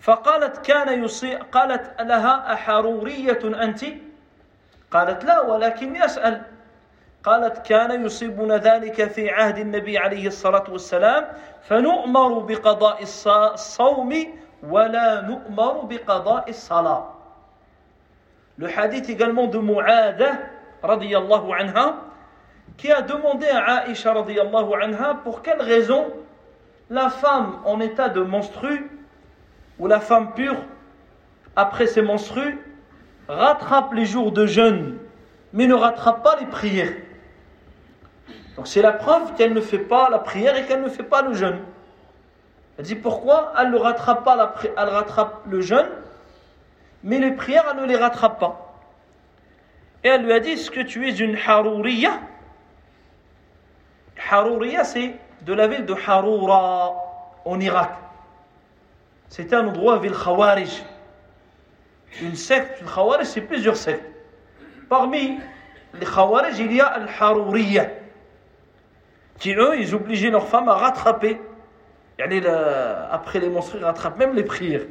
فقالت كان يصي قالت لها أحرورية أنت قالت لا ولكن يسأل قالت كان يصيبنا ذلك في عهد النبي عليه الصلاة والسلام فنؤمر بقضاء الصوم ولا نؤمر بقضاء الصلاة Le hadith également de Mu'adah radiyallahu anha qui a demandé à Aïcha radiyallahu anha pour quelle raison la femme en état de menstru ou la femme pure après ses menstrues rattrape les jours de jeûne, mais ne rattrape pas les prières. Donc c'est la preuve qu'elle ne fait pas la prière et qu'elle ne fait pas le jeûne. Elle dit pourquoi? Elle ne rattrape pas la elle rattrape le jeûne, mais les prières, elle ne les rattrape pas. Et elle lui a dit, est-ce que tu es une harouriya Harouriya, c'est de la ville de Haroura, en Irak. C'était un endroit, ville Khawarij. Une secte, le Khawarij, c'est plusieurs sectes. Parmi les Khawarij, il y a al Harouriya, qui eux, ils obligeaient leurs femmes à rattraper, après les monstres, ils rattrapent même les prières.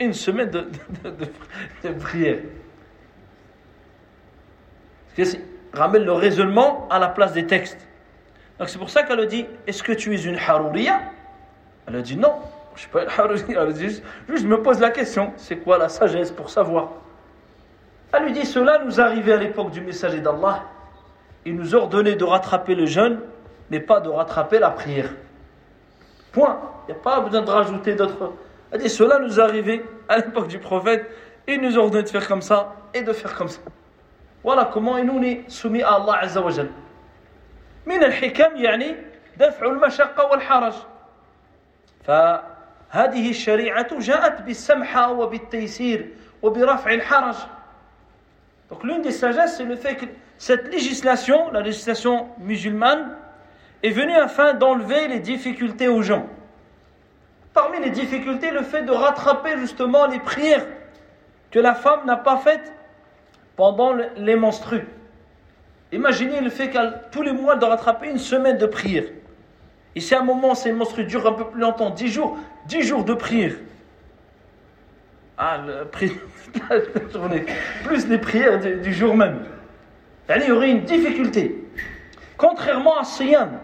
Une semaine de, prières. Ramène le raisonnement à la place des textes. Donc c'est pour ça qu'elle dit Est-ce que tu es une harouriya Elle a dit Non, je ne suis pas une harouriya. Elle a dit juste, je me pose la question c'est quoi la sagesse pour savoir Elle lui dit Cela nous arrivait à l'époque du messager d'Allah. Il nous ordonnait de rattraper le jeûne, mais pas de rattraper la prière. Point. Il n'y a pas besoin de rajouter d'autres. Elle dit Cela nous arrivait à l'époque du prophète. Il nous ordonnait de faire comme ça et de faire comme ça. Voilà comment nous sommes soumis à Allah Azza wa Jal. من الحكم يعني دفع المشقة والحرج فهذه الشريعة جاءت بالسمحة وبالتيسير وبرفع الحرج Donc l'une des sagesses, c'est le fait que cette législation, la législation musulmane, est venue afin d'enlever les difficultés aux gens. Parmi les difficultés, le fait de rattraper justement les prières que la femme n'a pas faites pendant les menstrues. Imaginez le fait qu'elle, tous les mois, de rattraper une semaine de prière. Et si à un moment, ces menstrues durent un peu plus longtemps, 10 jours, 10 jours de prière. Ah, le, plus les prières du, jour même. il y aurait une difficulté. Contrairement à Siyam,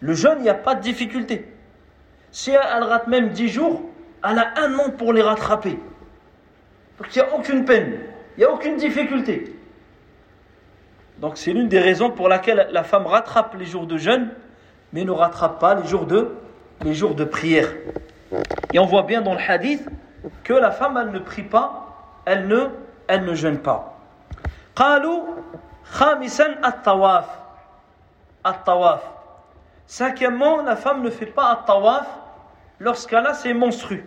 le jeûne, il n'y a pas de difficulté. Si elle rate même 10 jours, elle a un an pour les rattraper. Donc il n'y a aucune peine. Il n'y a aucune difficulté. Donc c'est l'une des raisons pour laquelle la femme rattrape les jours de jeûne, mais ne rattrape pas les jours de, les jours de prière. Et on voit bien dans le hadith que la femme, elle ne prie pas, elle ne, elle ne jeûne pas. Cinquièmement, la femme ne fait pas at-tawaf lorsqu'elle a ses menstrues.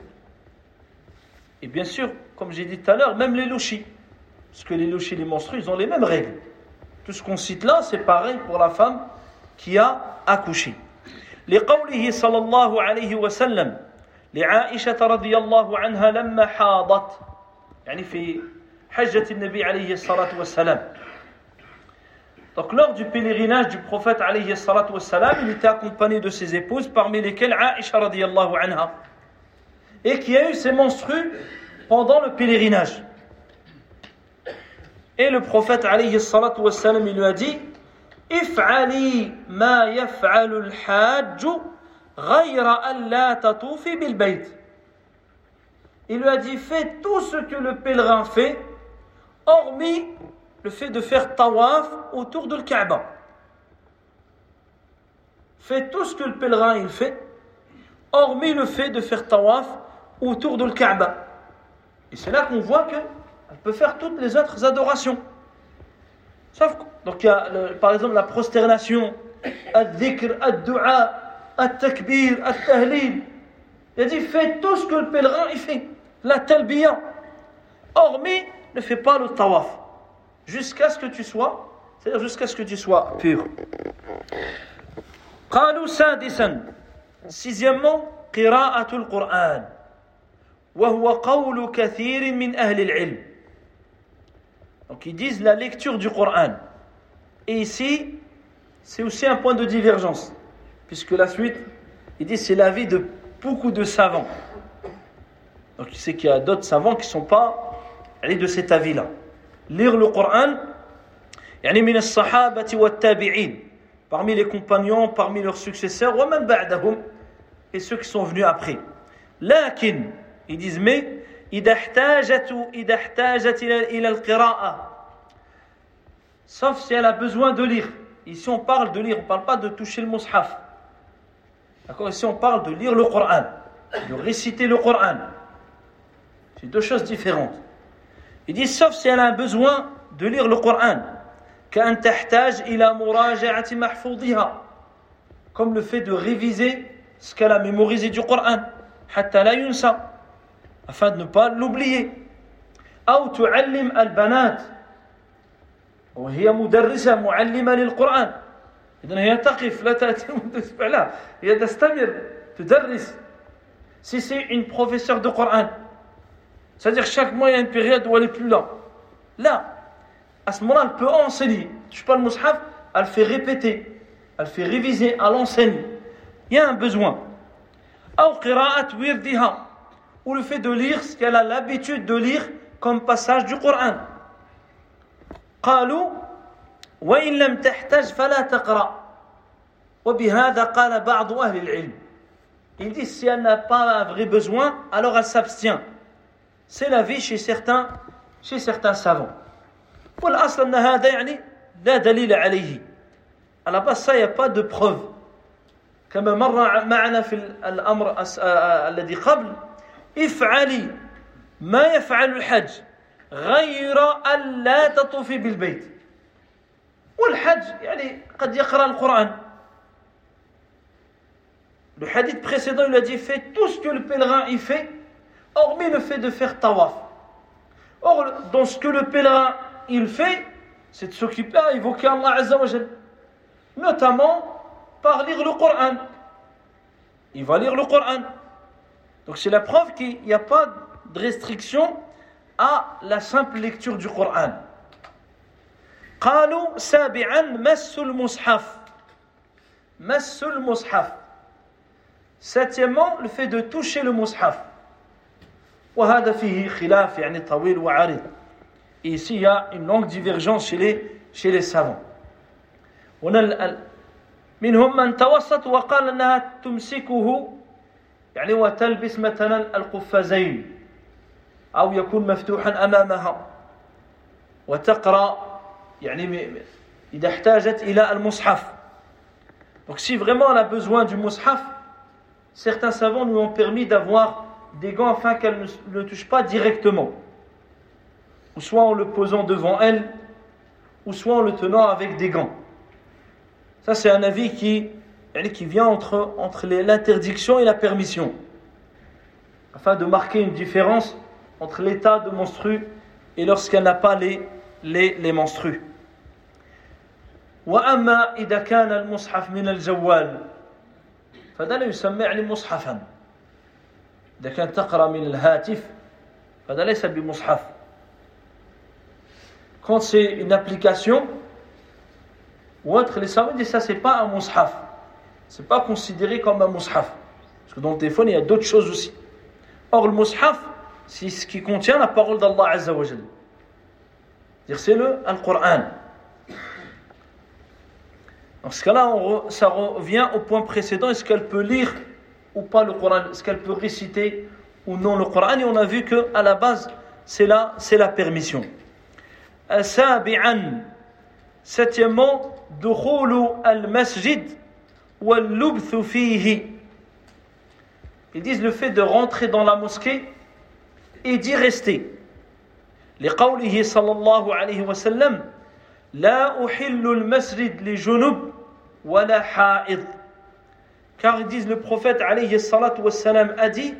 Et bien sûr, comme j'ai dit tout à l'heure, même les louchis. Parce que les louchis et les menstrues, ils ont les mêmes règles. Tout ce qu'on cite là, c'est pareil pour la femme qui a accouché. لقوله صلى الله عليه وسلم لعائشة رضي الله عنها لما حاضت يعني في حجة النبي عليه الصلاة والسلام Donc lors du pèlerinage du prophète alayhi salatu wassalam, il était accompagné de ses épouses, parmi lesquelles Aisha radiyallahu anha, et qui a eu ses menstrues pendant le pèlerinage. Et le prophète alayhi salatu wassalam, il lui a dit Il lui a dit Fais tout ce que le pèlerin fait, hormis le fait de faire tawaf autour de Kaaba. Fais tout ce que le pèlerin fait, hormis le fait de faire tawaf autour de Kaaba. Et c'est là qu'on voit que elle peut faire toutes les autres adorations. Sauf donc il y a par exemple la prosternation, al-dhikr, al-du'a, al-takbir, al-tahlil. Il a dit fais tout ce que le pèlerin il fait, la talbiya. Hormis ne fais pas le tawaf jusqu'à ce que tu sois, c'est-à-dire jusqu'à ce que tu sois pur. قالوا سادسا sixièmement قراءة القرآن وهو قول كثير من أهل العلم donc ils disent la lecture du Coran et ici c'est aussi un point de divergence puisque la suite ils disent c'est l'avis de beaucoup de savants donc il sait qu'il y a d'autres savants qui ne sont pas allés de cet avis là lire le Coran يعني من الصحابة والتابعين parmi les compagnons parmi leurs successeurs ومن بعدهم et ceux qui sont venus après لكن ils disent mais إذا احتاجت إذا احتاجت إلى القراءة sauf si elle a besoin de lire. Ici, on parle de lire, on ne parle pas de toucher le mushaf. D'accord? Ici, on parle de lire le Coran, de réciter le Coran. C'est deux choses différentes. Il dit, sauf si elle a un besoin de lire le Coran. Comme le fait de réviser ce qu'elle a mémorisé du Coran. Afin de ne pas l'oublier. al-banat وهي مدرسة معلمة للقرآن إذن هي تقف لا تأتي لا هي تستمر تدرس si c'est une professeure de Coran c'est-à-dire chaque mois il y a une période où elle est plus là là à ce moment-là elle peut enseigner je suis pas le mushaf elle fait répéter elle fait réviser elle enseigne il y a un besoin أو قراءة وردها ou le fait de lire ce qu'elle a l'habitude de lire comme passage du Coran قالوا وإن لم تحتج فلا تقرأ وبهذا قال بعض أهل العلم Il dit si elle n'a pas un vrai besoin, alors elle s'abstient. C'est la vie chez certains, chez certains savants. والأصل أن هذا يعني لا دليل عليه. À la base, ça, il n'y a pas de preuve. كما مر معنا في الأمر الذي قبل افعلي ما يفعل الحج غير أن لا تطوفي بالبيت والحج يعني قد يقرأ القرآن Le hadith précédent, il a dit fait tout ce que le pèlerin y fait, hormis le fait de faire tawaf. Or, dans ce que le pèlerin il fait, c'est de s'occuper à évoquer Allah Azzawajal. Notamment par lire le Coran. Il va lire le Coran. Donc c'est la preuve qu'il n'y a pas de restriction à la simple lecture du Coran. قالوا سابعا مس المصحف مس المصحف Septièmement, le fait de toucher le mushaf. وهذا فيه خلاف يعني طويل وعريض. Et ici, il y a une longue divergence chez les, chez les savants. منهم من توسط وقال انها تمسكه يعني وتلبس مثلا القفازين او يكون مفتوحا امامها وتقرا يعني اذا احتاجت الى المصحف donc si vraiment elle a besoin du mushaf certains savants nous ont permis d'avoir des gants afin qu'elle ne le touche pas directement. Ou soit en le posant devant elle, ou soit en le tenant avec des gants. Ça, c'est un avis qui, qui vient entre, entre l'interdiction et la permission. Afin de marquer une différence entre l'état de monstru et lorsqu'elle n'a pas les, les, les menstrues. وأما إذا كان المصحف من الجوال فده لا يسمى يعني مصحفا إذا كانت تقرأ من الهاتف فده ليس بمصحف quand c'est une application ou autre, les savants disent ça c'est pas un mushaf. C'est pas considéré comme un mushaf. Parce que dans le téléphone, il y a d'autres choses aussi. Or, le mushaf, c'est ce qui contient la parole d'Allah Azza. C'est le Al-Qur'an. Dans ce cas-là, ça revient au point précédent. Est-ce qu'elle peut lire ou pas le Coran Est-ce qu'elle peut réciter ou non le Coran Et on a vu qu'à la base, c'est la, c'est la permission. Septièmement, al-masjid wal-lubthu fihi. Ils disent le fait de rentrer dans la mosquée et d'y rester. لقوله صلى الله عليه وسلم لا أحل المسجد لجنب ولا حائض car ils disent le prophète alayhi salatu wassalam a dit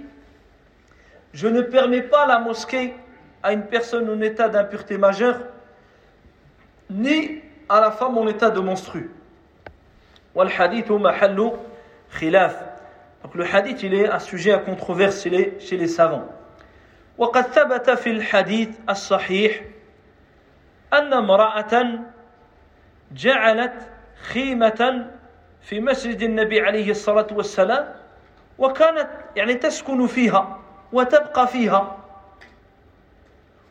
je ne permets pas la mosquée à une personne en état d'impureté majeure ni à la femme en état de menstru والحديث محل khilaf donc le hadith il est un sujet à controverse chez les, chez les savants وقد ثبت في الحديث الصحيح أن امرأة جعلت خيمة في مسجد النبي عليه الصلاة والسلام وكانت يعني تسكن فيها وتبقى فيها.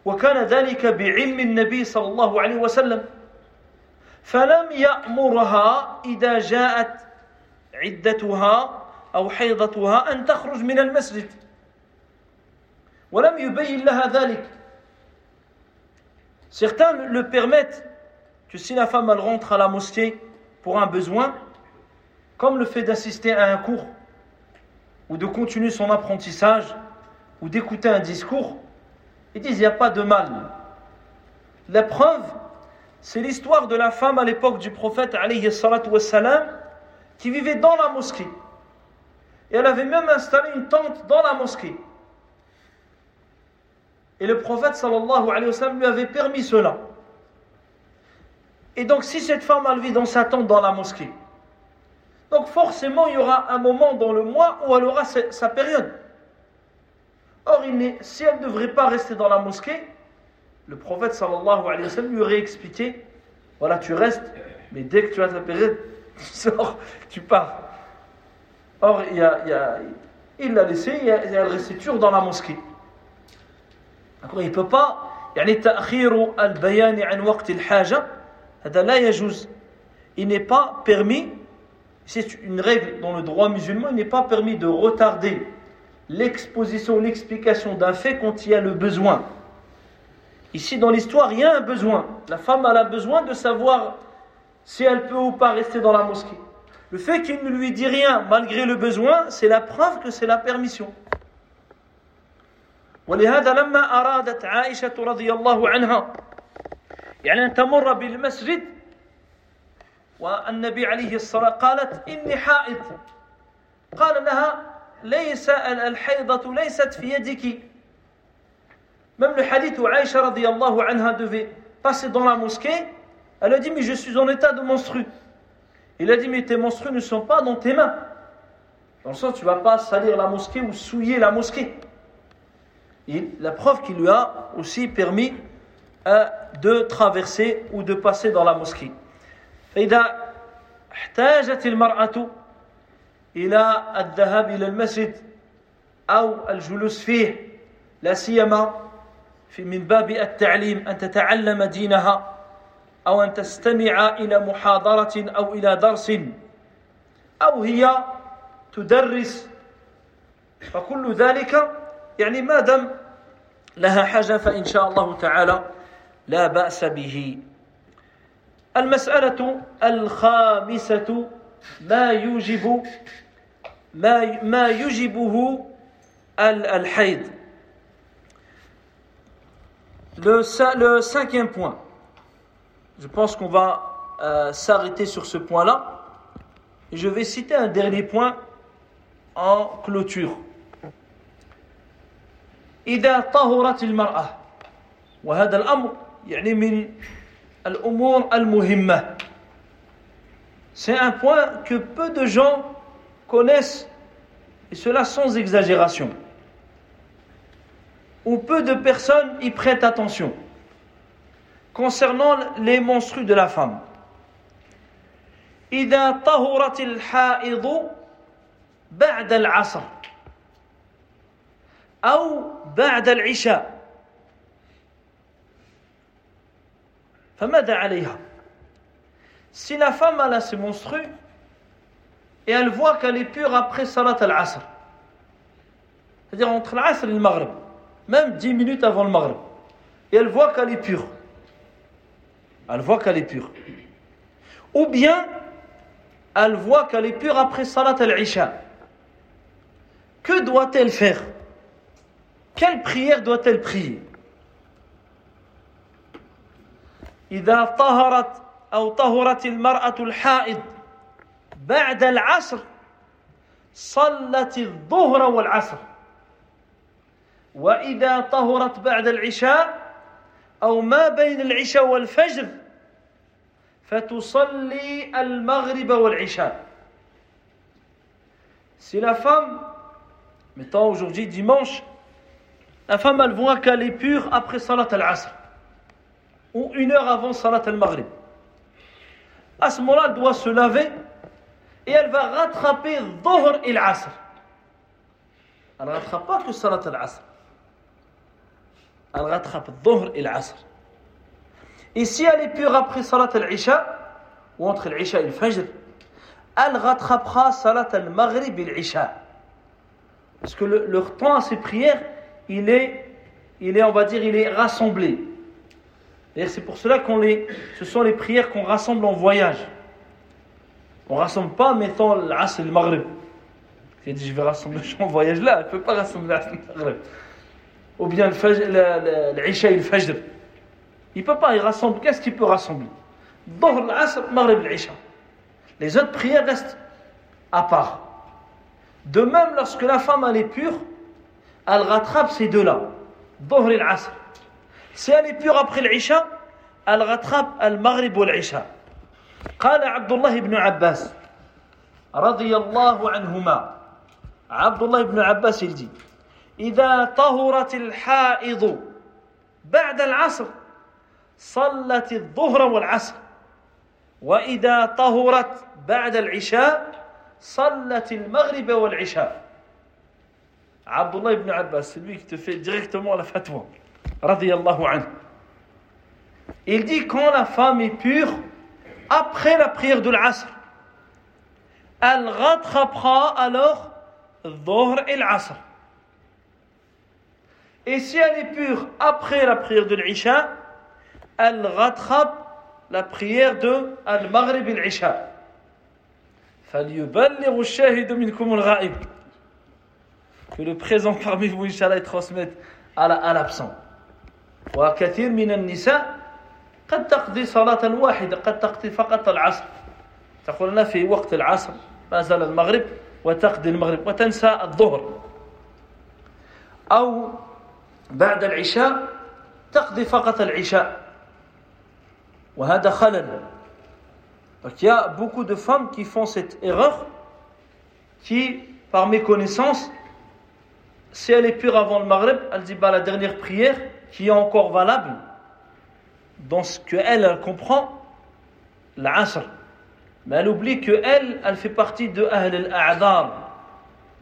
وكان ذلك بعلم النبي صلى الله عليه وسلم. فلم يأمرها إذا جاءت عدتها أو حيضتها أن تخرج من المسجد. Certains le permettent que si la femme rentre à la mosquée pour un besoin, comme le fait d'assister à un cours, ou de continuer son apprentissage, ou d'écouter un discours, ils disent il n'y a pas de mal. La preuve, c'est l'histoire de la femme à l'époque du prophète wassalam, qui vivait dans la mosquée. Et elle avait même installé une tente dans la mosquée. Et le prophète lui avait permis cela. Et donc si cette femme elle vit dans sa tente dans la mosquée, donc forcément il y aura un moment dans le mois où elle aura sa période. Or, si elle ne devrait pas rester dans la mosquée, le prophète sallallahu alayhi wa sallam lui aurait expliqué voilà, tu restes, mais dès que tu as ta période, tu sors, tu pars. Or, il l'a laissé et elle restait toujours dans la mosquée. Il ne peut pas. il n'est pas permis c'est une règle dans le droit musulman il n'est pas permis de retarder l'exposition l'explication d'un fait quand il y a le besoin Ici, dans l'histoire, il y a un besoin. La femme a besoin de savoir si elle peut ou pas rester dans la mosquée. Le fait qu'il ne lui dit rien malgré le besoin, c'est la preuve que c'est la permission. ولهذا لما أرادت عائشة رضي الله عنها يعني أن تمر بالمسجد والنبي عليه الصلاة قالت إني حائض قال لها ليس الحيضة ليست في يدك Même le hadith où Aïcha radiallahu anha devait passer dans la mosquée, elle a dit Mais je suis en état de monstru. Il a dit Mais tes monstrues ne sont pas dans tes mains. Dans le sens, tu ne vas pas salir la mosquée ou souiller la mosquée. Et la preuve qui lui a aussi permis euh, de traverser ou de passer dans la mosquée. فإذا احتاجت المرأة إلى الذهاب إلى المسجد أو الجلوس فيه لا سيما في من باب التعليم أن تتعلم دينها أو أن تستمع إلى محاضرة أو إلى درس أو هي تدرس فكل ذلك يعني ما دام لها حاجة فإن شاء الله تعالى لا بأس به المسألة الخامسة ما يوجب ما ما يجبه الحيض Le, cinquième point, je pense qu'on va euh, s'arrêter sur ce point-là. Je vais citer un dernier point en clôture. إذا طهرت المرأة وهذا الأمر يعني من الأمور المهمة C'est un point que peu de gens connaissent et cela sans exagération où peu de personnes y prêtent attention concernant les menstrues de la femme. إذا طهرت الحائض بعد العصر أو بعد العشاء فماذا عليها Si la femme a ses menstrues et elle voit qu'elle est pure après Salat al-Asr, c'est-à-dire entre l'Asr et le Maghrib, même 10 minutes avant le Maghrib. Et elle voit qu'elle est pure. Elle voit qu'elle est pure. Ou bien, elle voit qu'elle est pure après Salat al-Isha. Que doit-elle faire Quelle prière doit-elle prier إذا طهرت أو طهرت المرأة الحائض بعد العصر صلت الظهر والعصر. وإذا طهرت بعد العشاء أو ما بين العشاء والفجر فتصلي المغرب والعشاء. Si la femme, mettons aujourd'hui dimanche, la femme elle voit qu'elle est pure après Salat al-Asr ou une heure avant Salat al-Maghrib. À ce moment-là, elle doit se laver et elle va rattraper Dhuhr et l'Asr. Elle ne rattrape pas que Salat al-Asr. elle rattrape Dhuhr et l'Asr. Et si elle est pure après Salat al-Isha, ou entre l'Isha et le Fajr, elle rattrapera Salat al-Maghrib et l'Isha. Parce que le, leur temps à ces prières, il est, il est, on va dire, il est rassemblé. C'est pour cela qu'on les, ce sont les prières qu'on rassemble en voyage. On ne rassemble pas, mettons l'Asr et le Maghrib. Elle dit, je vais rassembler en voyage là, elle ne peut pas rassembler l'Asr et le Maghrib ou bien l'Isha et le Fajr. Il peut pas, il rassemble. Qu'est-ce qu'il peut rassembler? Dhuhr, l'Asr, Maghrib, l'Isha. Les autres prières restent à part. De même, lorsque la femme elle est pure, elle rattrape ces deux-là. Dhuhr et l'Asr. Si elle est pure après l'Isha, elle rattrape al-Maghrib ou l'Isha. قال عبد الله بن عباس رضي الله عنهما عبد الله بن عباس dit إذا طهرت الحائض بعد العصر صلت الظهر والعصر وإذا طهرت بعد العشاء صلت المغرب والعشاء عبد الله بن عباس celui qui te fait directement la fatwa رضي الله عنه il dit quand la femme est pure après la prière de l'Asr elle rattrapera alors Dhuhr et l'Asr Et si elle est pure après la prière de l'Isha, elle rattrape la prière de Al-Maghrib et l'Isha. فَلْيُبَلِّغُ الشَّاهِدُ مِنْكُمُ الْغَائِبُ Que le présent parmi vous, Inch'Allah, transmette à l'absent. وكثير من النساء قد تقضي صلاة واحدة قد تقضي فقط العصر تقول لنا في وقت العصر ما زال المغرب وتقضي المغرب وتنسى الظهر أو بعد العشاء تقضي فقط العشاء وهذا خلل Donc il y a beaucoup de femmes qui font cette erreur, qui, par méconnaissance, si elle est pure avant le Maghreb, elle dit bah, la dernière prière, qui est encore valable, dans ce qu'elle, elle comprend, l'Asr. Mais elle oublie qu'elle, elle fait partie de Ahl al-A'dar,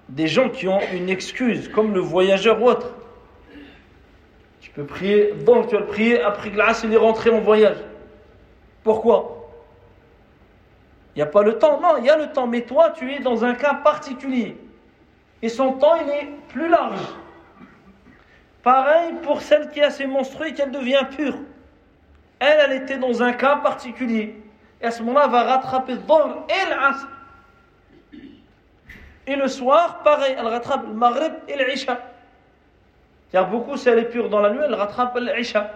des gens qui ont une excuse, comme le voyageur ou autre. Tu peux prier, donc tu vas le prier après que l'Asr est rentré en voyage. Pourquoi? Il n'y a pas le temps. Non, il y a le temps, mais toi, tu es dans un cas particulier. Et son temps, il est plus large. Pareil pour celle qui a ses monstrues et qu'elle devient pure. Elle, elle était dans un cas particulier. Et à ce moment-là, elle va rattraper le et l'Asr. Et le soir, pareil, elle rattrape le Maghrib et l'Isha. Car beaucoup, si elle est pure dans la nuit, elle rattrape l'Isha.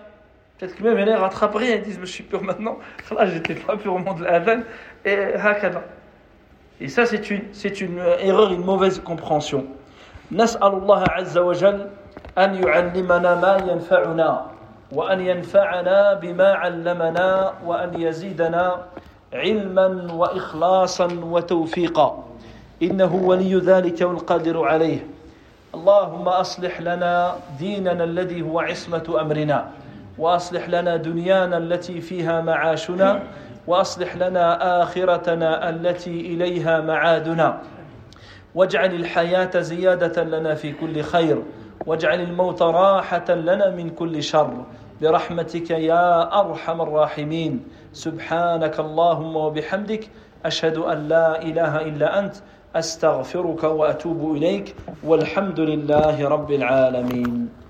Peut-être que même elle rattrape rien, elle dit Je suis pure maintenant. Là, j'étais pas pure au moment de l'Adhan. Et hakada. Et ça, c'est une, c'est une erreur, une mauvaise compréhension. نسأل الله عز وجل أن يعلمنا ما ينفعنا وأن ينفعنا بما علمنا وأن يزيدنا علما وإخلاصا وتوفيقا إنه ولي ذلك والقادر عليه اللهم اصلح لنا ديننا الذي هو عصمه امرنا واصلح لنا دنيانا التي فيها معاشنا وأصلح لنا آخرتنا التي إليها معادنا. واجعل الحياة زيادة لنا في كل خير. واجعل الموت راحة لنا من كل شر. برحمتك يا أرحم الراحمين. سبحانك اللهم وبحمدك. أشهد أن لا إله إلا أنت. أستغفرك وأتوب إليك. والحمد لله رب العالمين.